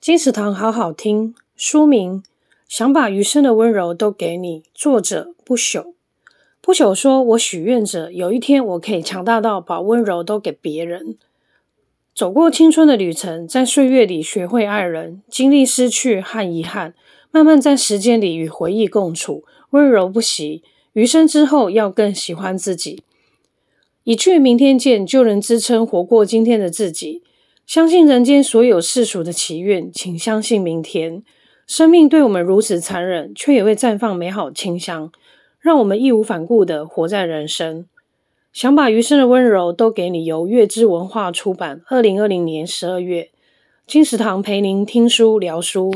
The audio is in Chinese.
金石堂好好听，书名：想把余生的温柔都给你。作者：不朽。不朽说：“我许愿着，有一天我可以强大到把温柔都给别人。走过青春的旅程，在岁月里学会爱人，经历失去和遗憾，慢慢在时间里与回忆共处，温柔不息。余生之后，要更喜欢自己。一句明天见，就能支撑活过今天的自己。相信人间所有世俗的祈愿，请相信明天。生命对我们如此残忍，却也会绽放美好清香。”让我们义无反顾地活在人生，想把余生的温柔都给你。由月之文化出版，二零二零年十二月，金石堂陪您听书聊书。